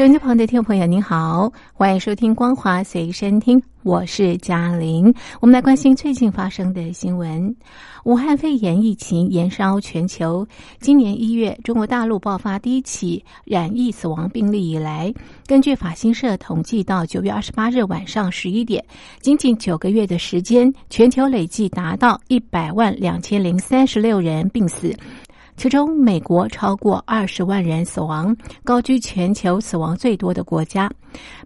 收音机旁的听众朋友，您好，欢迎收听光华随身听，我是嘉玲。我们来关心最近发生的新闻：武汉肺炎疫情延烧全球。今年一月，中国大陆爆发第一起染疫死亡病例以来，根据法新社统计，到九月二十八日晚上十一点，仅仅九个月的时间，全球累计达到一百万两千零三十六人病死。其中，美国超过二十万人死亡，高居全球死亡最多的国家。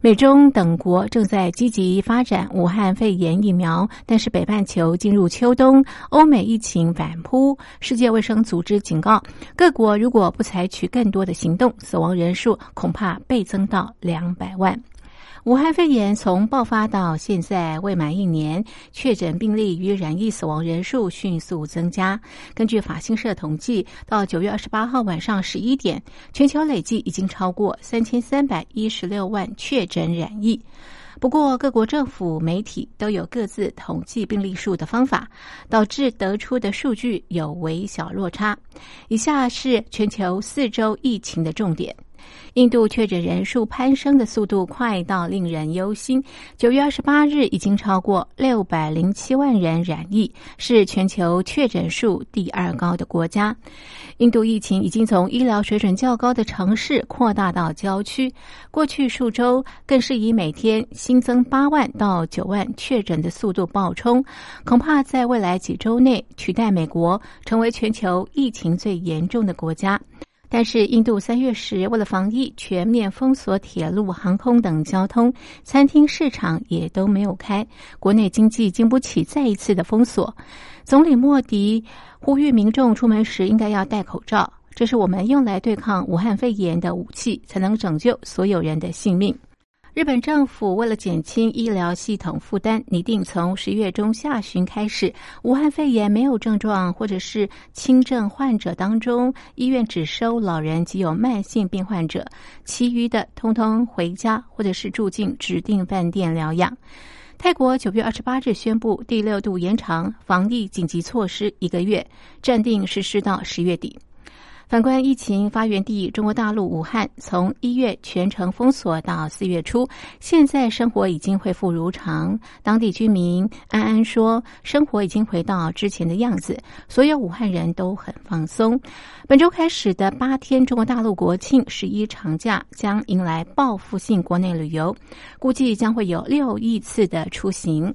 美中等国正在积极发展武汉肺炎疫苗，但是北半球进入秋冬，欧美疫情反扑。世界卫生组织警告，各国如果不采取更多的行动，死亡人数恐怕倍增到两百万。武汉肺炎从爆发到现在未满一年，确诊病例与染疫死亡人数迅速增加。根据法新社统计，到九月二十八号晚上十一点，全球累计已经超过三千三百一十六万确诊染疫。不过，各国政府、媒体都有各自统计病例数的方法，导致得出的数据有微小落差。以下是全球四周疫情的重点。印度确诊人数攀升的速度快到令人忧心。九月二十八日，已经超过六百零七万人染疫，是全球确诊数第二高的国家。印度疫情已经从医疗水准较高的城市扩大到郊区，过去数周更是以每天新增八万到九万确诊的速度暴冲，恐怕在未来几周内取代美国，成为全球疫情最严重的国家。但是，印度三月时为了防疫，全面封锁铁路、航空等交通，餐厅、市场也都没有开，国内经济经不起再一次的封锁。总理莫迪呼吁民众出门时应该要戴口罩，这是我们用来对抗武汉肺炎的武器，才能拯救所有人的性命。日本政府为了减轻医疗系统负担，拟定从十月中下旬开始，武汉肺炎没有症状或者是轻症患者当中，医院只收老人及有慢性病患者，其余的通通回家或者是住进指定饭店疗养。泰国九月二十八日宣布第六度延长防疫紧急措施一个月，暂定实施到十月底。反观疫情发源地中国大陆武汉，从一月全城封锁到四月初，现在生活已经恢复如常。当地居民安安说，生活已经回到之前的样子，所有武汉人都很放松。本周开始的八天中国大陆国庆十一长假将迎来报复性国内旅游，估计将会有六亿次的出行。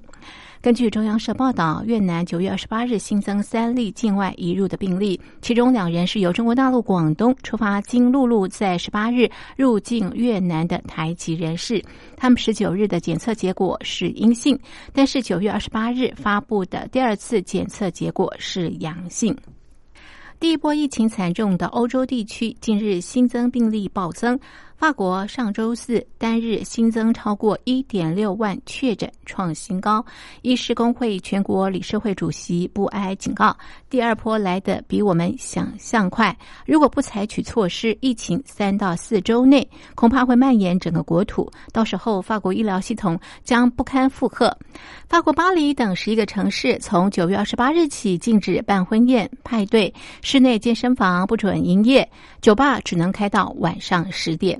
根据中央社报道，越南九月二十八日新增三例境外移入的病例，其中两人是由中国大陆广东出发经陆路在十八日入境越南的台籍人士。他们十九日的检测结果是阴性，但是九月二十八日发布的第二次检测结果是阳性。第一波疫情惨重的欧洲地区近日新增病例暴增。法国上周四单日新增超过一点六万确诊，创新高。医师工会全国理事会主席布埃警告，第二波来的比我们想象快。如果不采取措施，疫情三到四周内恐怕会蔓延整个国土，到时候法国医疗系统将不堪负荷。法国巴黎等十一个城市从九月二十八日起禁止办婚宴、派对，室内健身房不准营业，酒吧只能开到晚上十点。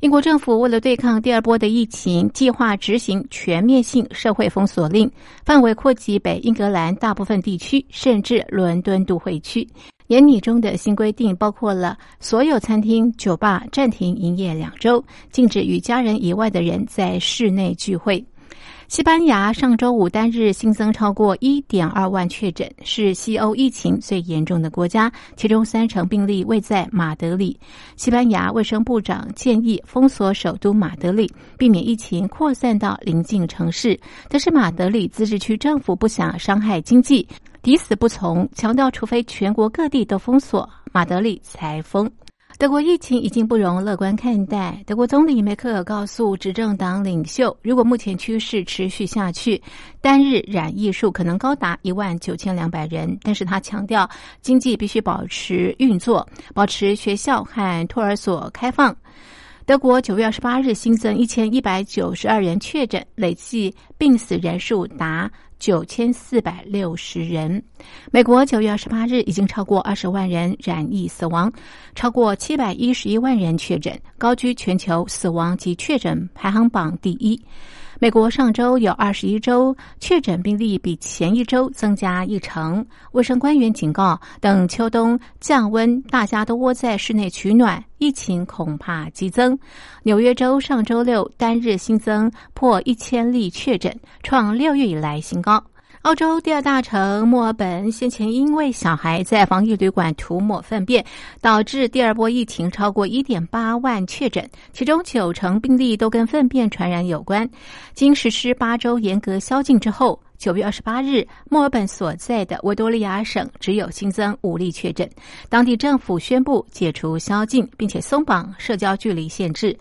英国政府为了对抗第二波的疫情，计划执行全面性社会封锁令，范围扩及北英格兰大部分地区，甚至伦敦都会区。严拟中的新规定包括了所有餐厅、酒吧暂停营业两周，禁止与家人以外的人在室内聚会。西班牙上周五单日新增超过一点二万确诊，是西欧疫情最严重的国家，其中三成病例位在马德里。西班牙卫生部长建议封锁首都马德里，避免疫情扩散到邻近城市。但是马德里自治区政府不想伤害经济，抵死不从，强调除非全国各地都封锁，马德里才封。德国疫情已经不容乐观看待。德国总理梅克尔告诉执政党领袖，如果目前趋势持续下去，单日染疫数可能高达一万九千两百人。但是他强调，经济必须保持运作，保持学校和托儿所开放。德国九月二十八日新增一千一百九十二人确诊，累计病死人数达。九千四百六十人。美国九月二十八日已经超过二十万人染疫死亡，超过七百一十一万人确诊，高居全球死亡及确诊排行榜第一。美国上周有二十一周确诊病例比前一周增加一成。卫生官员警告，等秋冬降温，大家都窝在室内取暖，疫情恐怕激增。纽约州上周六单日新增破一千例确诊，创六月以来新高。澳洲第二大城墨尔本先前因为小孩在防疫旅馆涂抹粪便，导致第二波疫情超过一点八万确诊，其中九成病例都跟粪便传染有关。经实施八周严格宵禁之后，九月二十八日，墨尔本所在的维多利亚省只有新增五例确诊，当地政府宣布解除宵禁，并且松绑社交距离限制。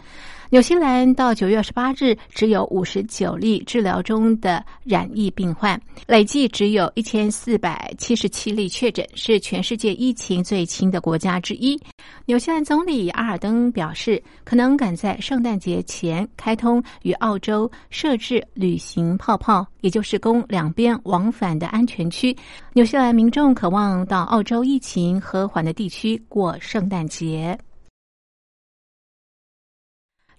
纽西兰到九月二十八日只有五十九例治疗中的染疫病患，累计只有一千四百七十七例确诊，是全世界疫情最轻的国家之一。纽西兰总理阿尔登表示，可能赶在圣诞节前开通与澳洲设置旅行泡泡，也就是供两边往返的安全区。纽西兰民众渴望到澳洲疫情和缓的地区过圣诞节。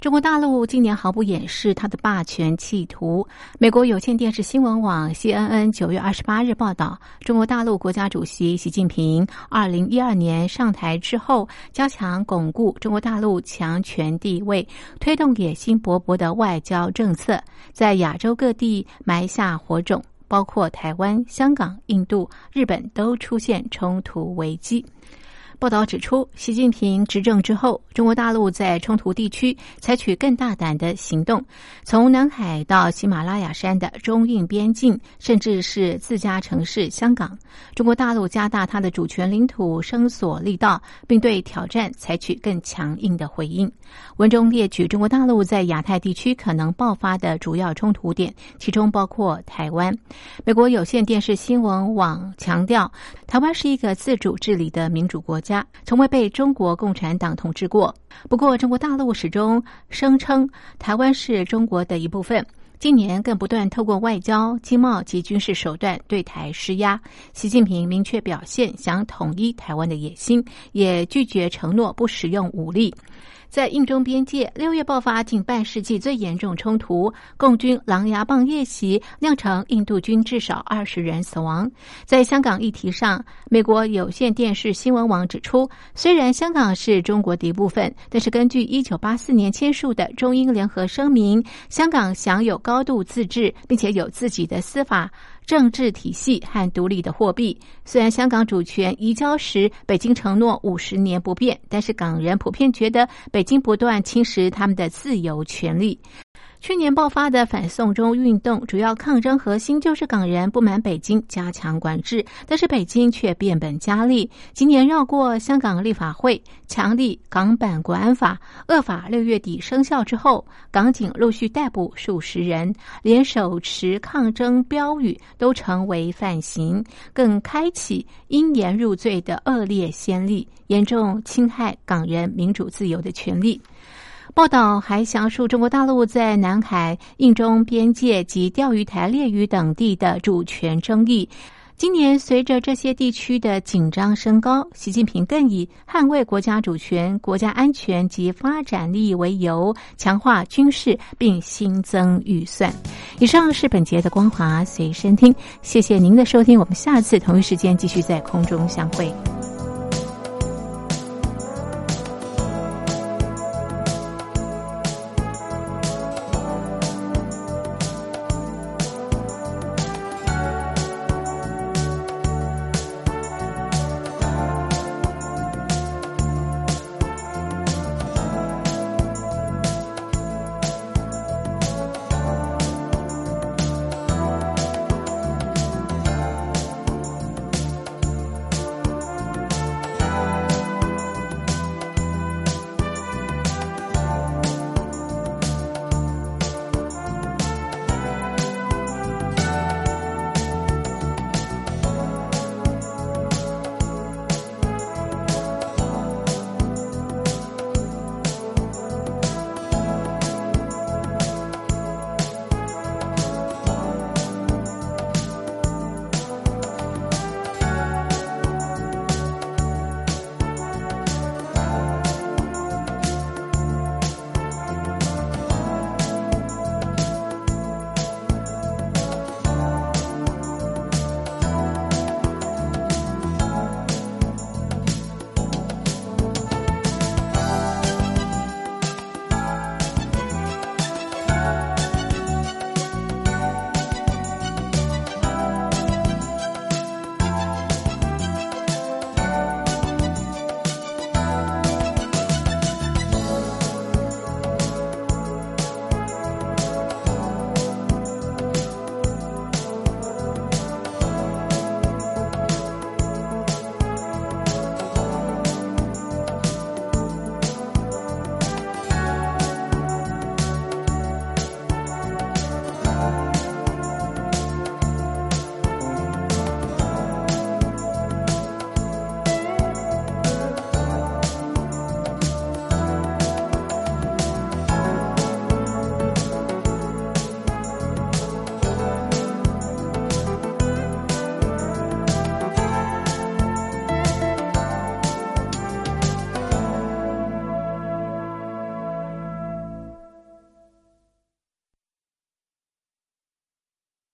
中国大陆今年毫不掩饰他的霸权企图。美国有线电视新闻网 CNN 九月二十八日报道，中国大陆国家主席习近平二零一二年上台之后，加强巩固中国大陆强权地位，推动野心勃勃的外交政策，在亚洲各地埋下火种，包括台湾、香港、印度、日本都出现冲突危机。报道指出，习近平执政之后，中国大陆在冲突地区采取更大胆的行动，从南海到喜马拉雅山的中印边境，甚至是自家城市香港，中国大陆加大它的主权领土声索力道，并对挑战采取更强硬的回应。文中列举中国大陆在亚太地区可能爆发的主要冲突点，其中包括台湾。美国有线电视新闻网强调，台湾是一个自主治理的民主国家从未被中国共产党统治过。不过，中国大陆始终声称台湾是中国的一部分。今年更不断透过外交、经贸及军事手段对台施压。习近平明确表现想统一台湾的野心，也拒绝承诺不使用武力。在印中边界，六月爆发近半世纪最严重冲突，共军狼牙棒夜袭，酿成印度军至少二十人死亡。在香港议题上，美国有线电视新闻网指出，虽然香港是中国的一部分，但是根据一九八四年签署的中英联合声明，香港享有高度自治，并且有自己的司法。政治体系和独立的货币。虽然香港主权移交时，北京承诺五十年不变，但是港人普遍觉得北京不断侵蚀他们的自由权利。去年爆发的反送中运动，主要抗争核心就是港人不满北京加强管制，但是北京却变本加厉。今年绕过香港立法会，强力港版国安法恶法六月底生效之后，港警陆续逮捕数十人，连手持抗争标语都成为犯行，更开启因言入罪的恶劣先例，严重侵害港人民主自由的权利。报道还详述中国大陆在南海、印中边界及钓鱼台列屿等地的主权争议。今年随着这些地区的紧张升高，习近平更以捍卫国家主权、国家安全及发展利益为由，强化军事并新增预算。以上是本节的光华随身听，谢谢您的收听，我们下次同一时间继续在空中相会。